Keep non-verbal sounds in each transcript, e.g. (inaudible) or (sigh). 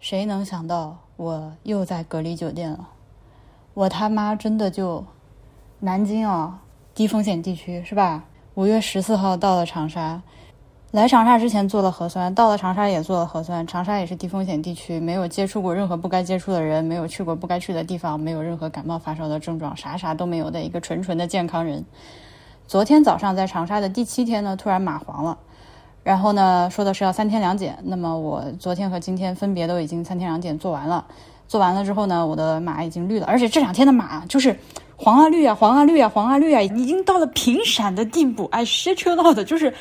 谁能想到我又在隔离酒店了？我他妈真的就南京啊，低风险地区是吧？五月十四号到了长沙，来长沙之前做了核酸，到了长沙也做了核酸。长沙也是低风险地区，没有接触过任何不该接触的人，没有去过不该去的地方，没有任何感冒发烧的症状，啥啥都没有的一个纯纯的健康人。昨天早上在长沙的第七天呢，突然码黄了，然后呢说的是要三天两检。那么我昨天和今天分别都已经三天两检做完了，做完了之后呢，我的码已经绿了，而且这两天的码就是黄啊绿啊黄啊绿啊黄啊绿啊，已经到了频闪的地步。哎，shit you not，就是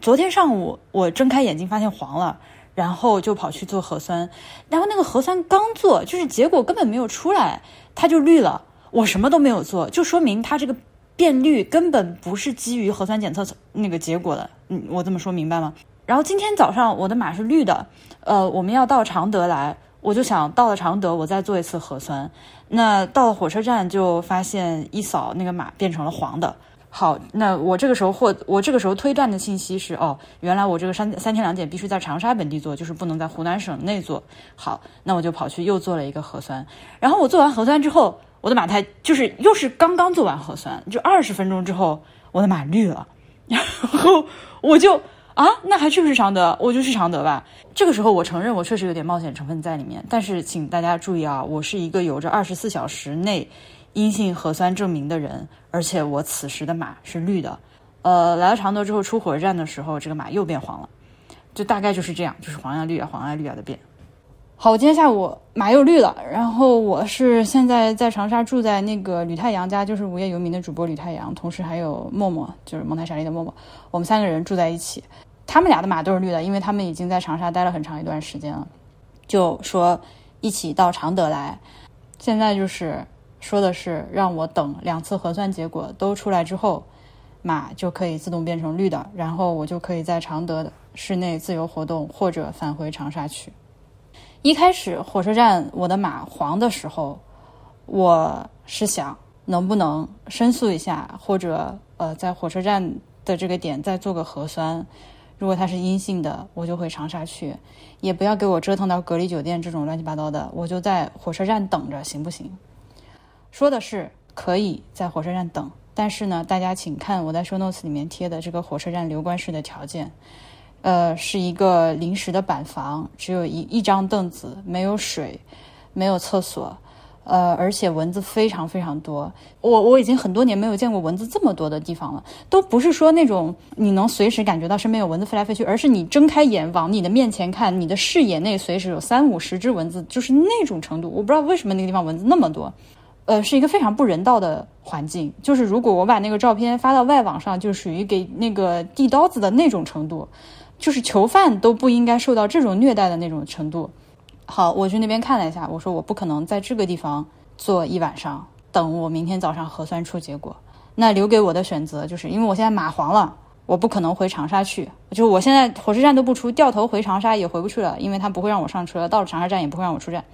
昨天上午我睁开眼睛发现黄了，然后就跑去做核酸，然后那个核酸刚做，就是结果根本没有出来，它就绿了。我什么都没有做，就说明它这个。变绿根本不是基于核酸检测那个结果的，嗯，我这么说明白吗？然后今天早上我的码是绿的，呃，我们要到常德来，我就想到了常德我再做一次核酸。那到了火车站就发现一扫那个码变成了黄的。好，那我这个时候或我这个时候推断的信息是，哦，原来我这个三三天两检必须在长沙本地做，就是不能在湖南省内做。好，那我就跑去又做了一个核酸。然后我做完核酸之后。我的马胎就是又是刚刚做完核酸，就二十分钟之后，我的马绿了，然后我就啊，那还去不去常德？我就去常德吧。这个时候，我承认我确实有点冒险成分在里面，但是请大家注意啊，我是一个有着二十四小时内阴性核酸证明的人，而且我此时的码是绿的。呃，来了常德之后，出火车站的时候，这个码又变黄了，就大概就是这样，就是黄呀绿啊，黄呀绿啊的变。好，我今天下午马又绿了，然后我是现在在长沙住在那个吕太阳家，就是无业游民的主播吕太阳，同时还有默默，就是蒙台莎莉的默默，我们三个人住在一起。他们俩的马都是绿的，因为他们已经在长沙待了很长一段时间了，就说一起到常德来。现在就是说的是让我等两次核酸结果都出来之后，马就可以自动变成绿的，然后我就可以在常德的室内自由活动或者返回长沙去。一开始火车站我的码黄的时候，我是想能不能申诉一下，或者呃在火车站的这个点再做个核酸，如果它是阴性的，我就回长沙去，也不要给我折腾到隔离酒店这种乱七八糟的，我就在火车站等着，行不行？说的是可以在火车站等，但是呢，大家请看我在 show notes 里面贴的这个火车站留观室的条件。呃，是一个临时的板房，只有一一张凳子，没有水，没有厕所，呃，而且蚊子非常非常多。我我已经很多年没有见过蚊子这么多的地方了，都不是说那种你能随时感觉到身边有蚊子飞来飞去，而是你睁开眼往你的面前看，你的视野内随时有三五十只蚊子，就是那种程度。我不知道为什么那个地方蚊子那么多，呃，是一个非常不人道的环境。就是如果我把那个照片发到外网上，就属于给那个递刀子的那种程度。就是囚犯都不应该受到这种虐待的那种程度。好，我去那边看了一下，我说我不可能在这个地方坐一晚上，等我明天早上核酸出结果。那留给我的选择就是，因为我现在码黄了，我不可能回长沙去。就我现在火车站都不出，掉头回长沙也回不去了，因为他不会让我上车，到了长沙站也不会让我出站。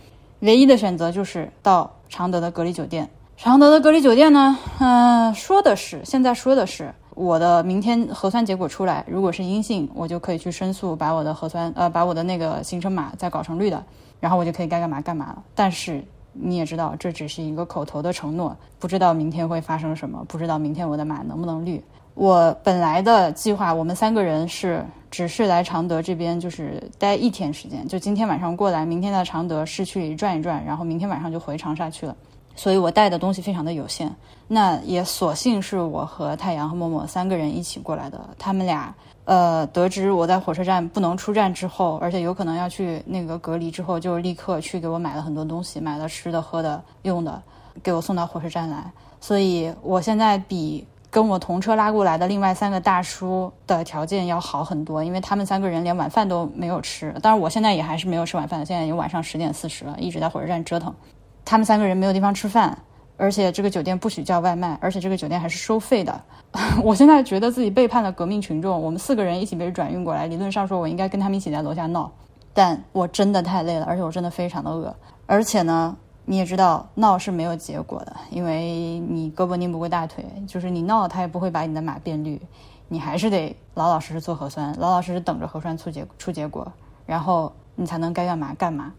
唯一的选择就是到常德的隔离酒店。常德的隔离酒店呢，嗯，说的是现在说的是。我的明天核酸结果出来，如果是阴性，我就可以去申诉，把我的核酸呃，把我的那个行程码再搞成绿的，然后我就可以该干嘛干嘛了。但是你也知道，这只是一个口头的承诺，不知道明天会发生什么，不知道明天我的码能不能绿。我本来的计划，我们三个人是只是来常德这边，就是待一天时间，就今天晚上过来，明天在常德市区里转一转，然后明天晚上就回长沙去了。所以我带的东西非常的有限，那也索性是我和太阳和默默三个人一起过来的。他们俩，呃，得知我在火车站不能出站之后，而且有可能要去那个隔离之后，就立刻去给我买了很多东西，买了吃的、喝的、用的，给我送到火车站来。所以我现在比跟我同车拉过来的另外三个大叔的条件要好很多，因为他们三个人连晚饭都没有吃。当然，我现在也还是没有吃晚饭，现在已经晚上十点四十了，一直在火车站折腾。他们三个人没有地方吃饭，而且这个酒店不许叫外卖，而且这个酒店还是收费的。(laughs) 我现在觉得自己背叛了革命群众。我们四个人一起被转运过来，理论上说我应该跟他们一起在楼下闹，但我真的太累了，而且我真的非常的饿。而且呢，你也知道闹是没有结果的，因为你胳膊拧不过大腿，就是你闹他也不会把你的马变绿，你还是得老老实实做核酸，老老实实等着核酸出结出结果，然后你才能该干嘛干嘛。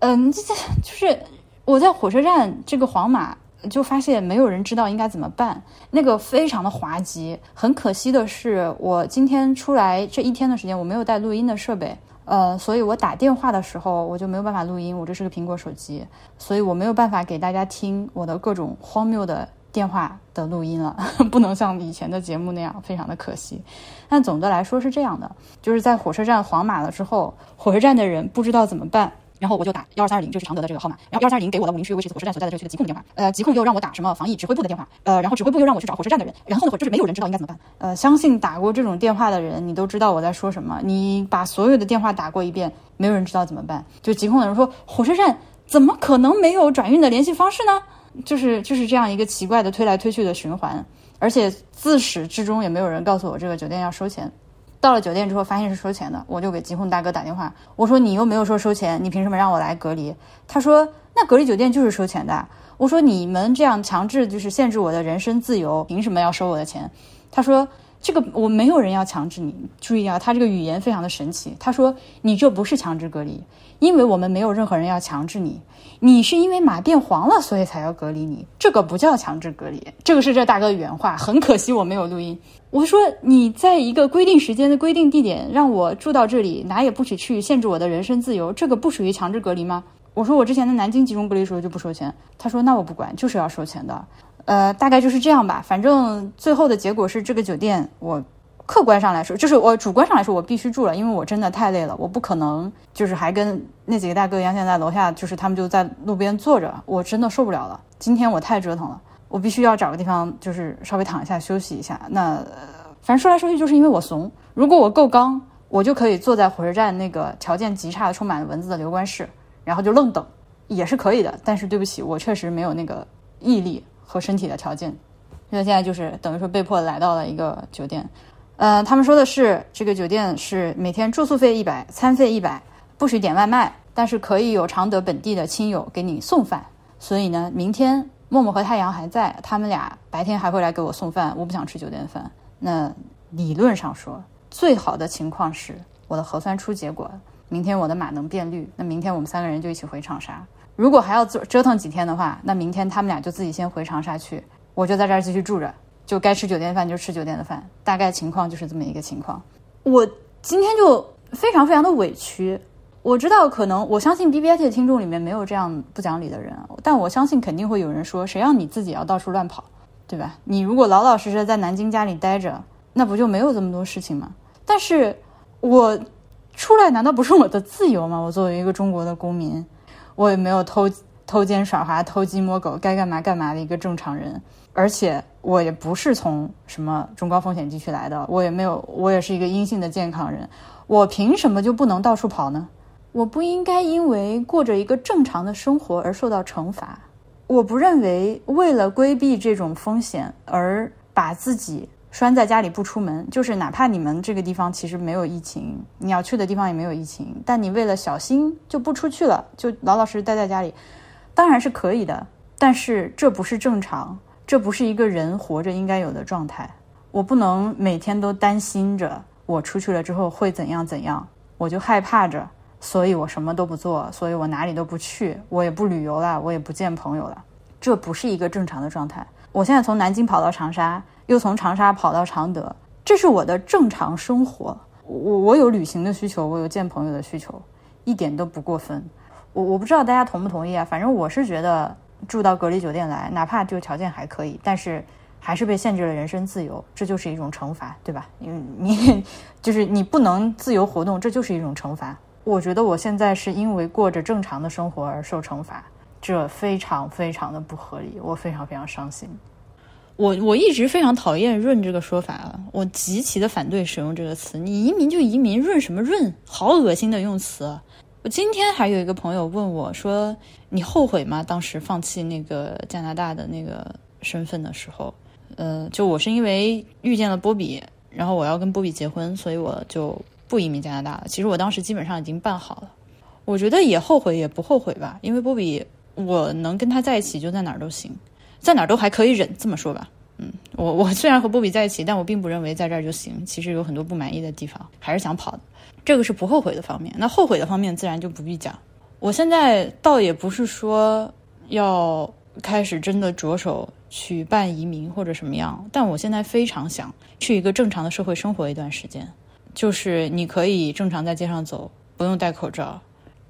嗯，这这就是我在火车站这个黄码就发现没有人知道应该怎么办，那个非常的滑稽。很可惜的是，我今天出来这一天的时间，我没有带录音的设备。呃，所以我打电话的时候我就没有办法录音，我这是个苹果手机，所以我没有办法给大家听我的各种荒谬的电话的录音了，(laughs) 不能像以前的节目那样，非常的可惜。但总的来说是这样的，就是在火车站黄码了之后，火车站的人不知道怎么办。然后我就打幺二三二零，就是常德的这个号码。然后幺二三二零给我的武林区卫视火车站所在的这个区的疾控电话。呃，疾控又让我打什么防疫指挥部的电话。呃，然后指挥部又让我去找火车站的人。然后呢，就是没有人知道应该怎么办。呃，相信打过这种电话的人，你都知道我在说什么。你把所有的电话打过一遍，没有人知道怎么办。就疾控的人说，火车站怎么可能没有转运的联系方式呢？就是就是这样一个奇怪的推来推去的循环。而且自始至终也没有人告诉我这个酒店要收钱。到了酒店之后，发现是收钱的，我就给疾控大哥打电话，我说你又没有说收钱，你凭什么让我来隔离？他说那隔离酒店就是收钱的。我说你们这样强制就是限制我的人身自由，凭什么要收我的钱？他说这个我没有人要强制你，注意啊，他这个语言非常的神奇。他说你这不是强制隔离，因为我们没有任何人要强制你，你是因为马变黄了，所以才要隔离你，这个不叫强制隔离。这个是这大哥的原话，很可惜我没有录音。我说你在一个规定时间的规定地点让我住到这里，哪也不许去，限制我的人身自由，这个不属于强制隔离吗？我说我之前在南京集中隔离的时候就不收钱。他说那我不管，就是要收钱的。呃，大概就是这样吧。反正最后的结果是这个酒店，我客观上来说，就是我主观上来说，我必须住了，因为我真的太累了，我不可能就是还跟那几个大哥一样，现在楼下就是他们就在路边坐着，我真的受不了了。今天我太折腾了。我必须要找个地方，就是稍微躺一下休息一下。那反正说来说去，就是因为我怂。如果我够刚，我就可以坐在火车站那个条件极差的、充满了蚊子的留观室，然后就愣等，也是可以的。但是对不起，我确实没有那个毅力和身体的条件。所以现在就是等于说被迫来到了一个酒店。呃，他们说的是这个酒店是每天住宿费一百，餐费一百，不许点外卖，但是可以有常德本地的亲友给你送饭。所以呢，明天。默默和太阳还在，他们俩白天还会来给我送饭。我不想吃酒店饭。那理论上说，最好的情况是我的核酸出结果，明天我的码能变绿，那明天我们三个人就一起回长沙。如果还要折折腾几天的话，那明天他们俩就自己先回长沙去，我就在这儿继续住着，就该吃酒店饭就吃酒店的饭。大概情况就是这么一个情况。我今天就非常非常的委屈。我知道，可能我相信 B B I T 的听众里面没有这样不讲理的人，但我相信肯定会有人说，谁让你自己要到处乱跑，对吧？你如果老老实实在南京家里待着，那不就没有这么多事情吗？但是，我出来难道不是我的自由吗？我作为一个中国的公民，我也没有偷偷奸耍滑、偷鸡摸狗，该干嘛干嘛的一个正常人，而且我也不是从什么中高风险地区来的，我也没有，我也是一个阴性的健康人，我凭什么就不能到处跑呢？我不应该因为过着一个正常的生活而受到惩罚。我不认为为了规避这种风险而把自己拴在家里不出门，就是哪怕你们这个地方其实没有疫情，你要去的地方也没有疫情，但你为了小心就不出去了，就老老实实待在家里，当然是可以的。但是这不是正常，这不是一个人活着应该有的状态。我不能每天都担心着我出去了之后会怎样怎样，我就害怕着。所以我什么都不做，所以我哪里都不去，我也不旅游了，我也不见朋友了，这不是一个正常的状态。我现在从南京跑到长沙，又从长沙跑到常德，这是我的正常生活。我我有旅行的需求，我有见朋友的需求，一点都不过分。我我不知道大家同不同意啊？反正我是觉得住到隔离酒店来，哪怕就条件还可以，但是还是被限制了人身自由，这就是一种惩罚，对吧？因为你就是你不能自由活动，这就是一种惩罚。我觉得我现在是因为过着正常的生活而受惩罚，这非常非常的不合理，我非常非常伤心。我我一直非常讨厌“润”这个说法，我极其的反对使用这个词。你移民就移民，润什么润？好恶心的用词。我今天还有一个朋友问我说：“你后悔吗？当时放弃那个加拿大的那个身份的时候？”呃，就我是因为遇见了波比，然后我要跟波比结婚，所以我就。不移民加拿大了。其实我当时基本上已经办好了，我觉得也后悔也不后悔吧，因为波比，我能跟他在一起就在哪儿都行，在哪儿都还可以忍。这么说吧，嗯，我 (laughs) 我虽然和波比在一起，但我并不认为在这儿就行。其实有很多不满意的地方，还是想跑的。这个是不后悔的方面。那后悔的方面自然就不必讲。我现在倒也不是说要开始真的着手去办移民或者什么样，但我现在非常想去一个正常的社会生活一段时间，就是你可以正常在街上走，不用戴口罩，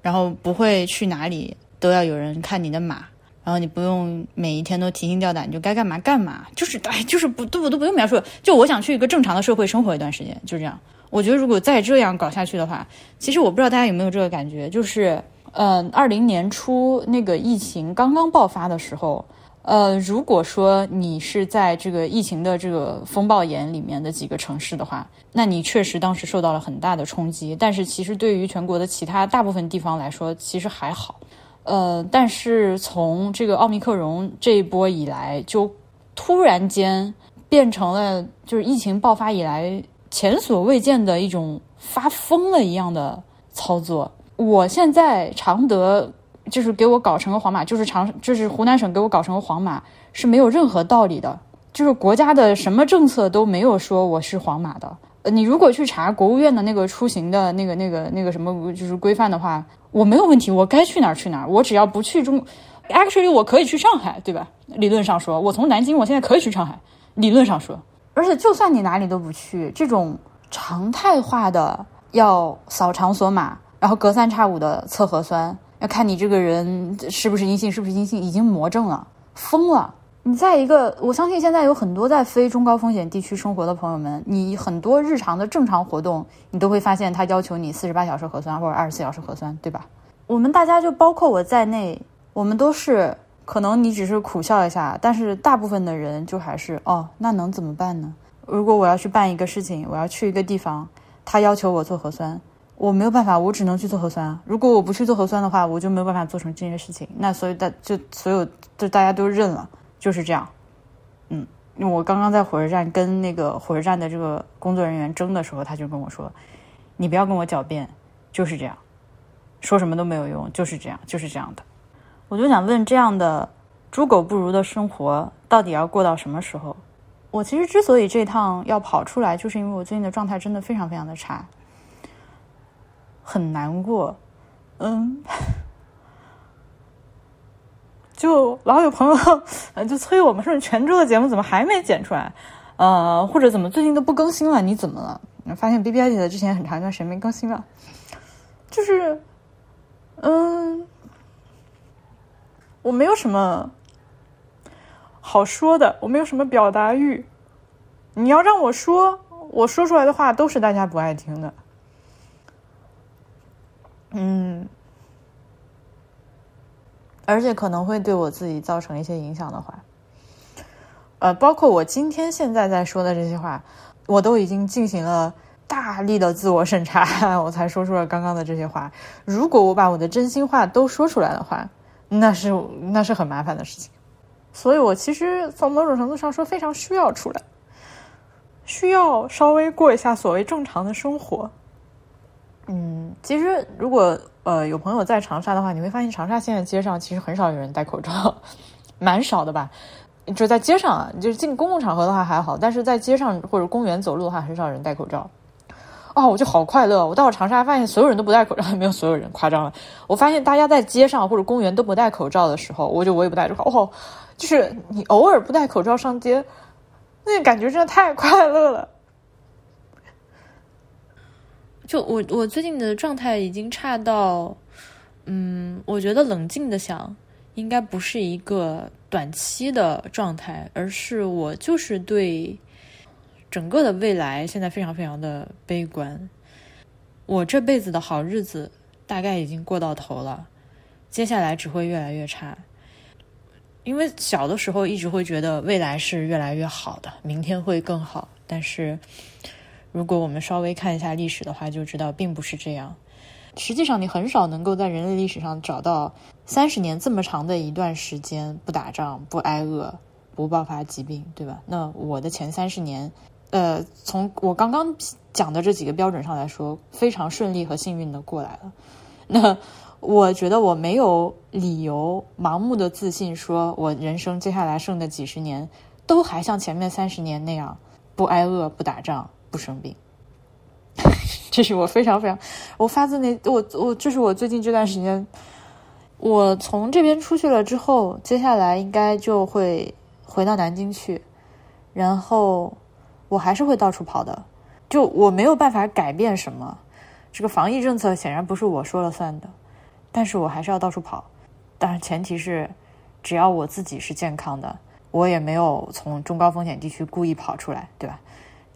然后不会去哪里都要有人看你的码，然后你不用每一天都提心吊胆，你就该干嘛干嘛，就是 (laughs) 哎，就是不都我都不用描述，就我想去一个正常的社会生活一段时间，就这样。我觉得如果再这样搞下去的话，其实我不知道大家有没有这个感觉，就是，呃，二零年初那个疫情刚刚爆发的时候，呃，如果说你是在这个疫情的这个风暴眼里面的几个城市的话，那你确实当时受到了很大的冲击。但是其实对于全国的其他大部分地方来说，其实还好。呃，但是从这个奥密克戎这一波以来，就突然间变成了就是疫情爆发以来。前所未见的一种发疯了一样的操作。我现在常德就是给我搞成个黄马，就是长 (laughs) 就是湖南省给我搞成个黄马是没有任何道理的，就是国家的什么政策都没有说我是黄马的。呃，你如果去查国务院的那个出行的那个那个那个什么就是规范的话，我没有问题，我该去哪儿去哪儿，我只要不去中，actually 我可以去上海，对吧？理论上说，我从南京我现在可以去上海，理论上说。而且，就算你哪里都不去，这种常态化的要扫场所码，然后隔三差五的测核酸，要看你这个人是不是阴性，是不是阴性，已经魔怔了，疯了。你在一个，我相信现在有很多在非中高风险地区生活的朋友们，你很多日常的正常活动，你都会发现他要求你四十八小时核酸或者二十四小时核酸，对吧？我们大家就包括我在内，我们都是。可能你只是苦笑一下，但是大部分的人就还是哦，那能怎么办呢？如果我要去办一个事情，我要去一个地方，他要求我做核酸，我没有办法，我只能去做核酸。如果我不去做核酸的话，我就没有办法做成这件事情。那所以大就所有就大家都认了，就是这样。嗯，因为我刚刚在火车站跟那个火车站的这个工作人员争的时候，他就跟我说：“你不要跟我狡辩，就是这样，说什么都没有用，就是这样，就是这样的。”我就想问，这样的猪狗不如的生活到底要过到什么时候？我其实之所以这趟要跑出来，就是因为我最近的状态真的非常非常的差，很难过。嗯，就老有朋友 (laughs) 就催我们说：“泉州的节目怎么还没剪出来？呃，或者怎么最近都不更新了？你怎么了？”发现 B B I 姐的之前很长一段时间没更新了，就是，嗯。我没有什么好说的，我没有什么表达欲。你要让我说，我说出来的话都是大家不爱听的。嗯，而且可能会对我自己造成一些影响的话，呃，包括我今天现在在说的这些话，我都已经进行了大力的自我审查，我才说出了刚刚的这些话。如果我把我的真心话都说出来的话，那是那是很麻烦的事情，所以我其实从某种程度上说非常需要出来，需要稍微过一下所谓正常的生活。嗯，其实如果呃有朋友在长沙的话，你会发现长沙现在街上其实很少有人戴口罩，(laughs) 蛮少的吧？就在街上啊，就是进公共场合的话还好，但是在街上或者公园走路的话，很少人戴口罩。哦，我就好快乐！我到了长沙，发现所有人都不戴口罩，(laughs) 没有所有人夸张了。我发现大家在街上或者公园都不戴口罩的时候，我就我也不戴着。哦，就是你偶尔不戴口罩上街，那感觉真的太快乐了。就我我最近的状态已经差到，嗯，我觉得冷静的想，应该不是一个短期的状态，而是我就是对。整个的未来现在非常非常的悲观，我这辈子的好日子大概已经过到头了，接下来只会越来越差。因为小的时候一直会觉得未来是越来越好的，明天会更好。但是如果我们稍微看一下历史的话，就知道并不是这样。实际上，你很少能够在人类历史上找到三十年这么长的一段时间不打仗、不挨饿、不爆发疾病，对吧？那我的前三十年。呃，从我刚刚讲的这几个标准上来说，非常顺利和幸运的过来了。那我觉得我没有理由盲目的自信，说我人生接下来剩的几十年都还像前面三十年那样不挨饿、不打仗、不生病。(laughs) 这是我非常非常，我发自内我我这是我最近这段时间我从这边出去了之后，接下来应该就会回到南京去，然后我还是会到处跑的。就我没有办法改变什么，这个防疫政策显然不是我说了算的，但是我还是要到处跑。当然前提是，只要我自己是健康的，我也没有从中高风险地区故意跑出来，对吧？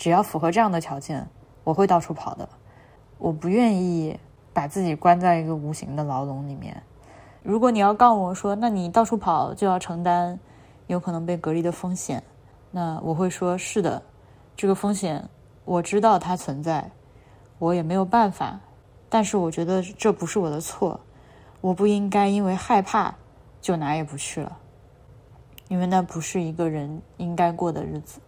只要符合这样的条件，我会到处跑的。我不愿意把自己关在一个无形的牢笼里面。如果你要告我说，那你到处跑就要承担有可能被隔离的风险，那我会说是的，这个风险我知道它存在，我也没有办法。但是我觉得这不是我的错，我不应该因为害怕就哪也不去了，因为那不是一个人应该过的日子。